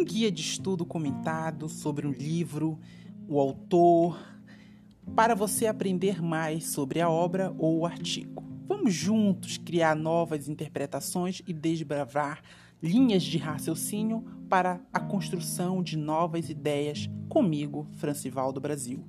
um guia de estudo comentado sobre um livro, o autor, para você aprender mais sobre a obra ou o artigo. Vamos juntos criar novas interpretações e desbravar linhas de raciocínio para a construção de novas ideias comigo, Francivaldo Brasil.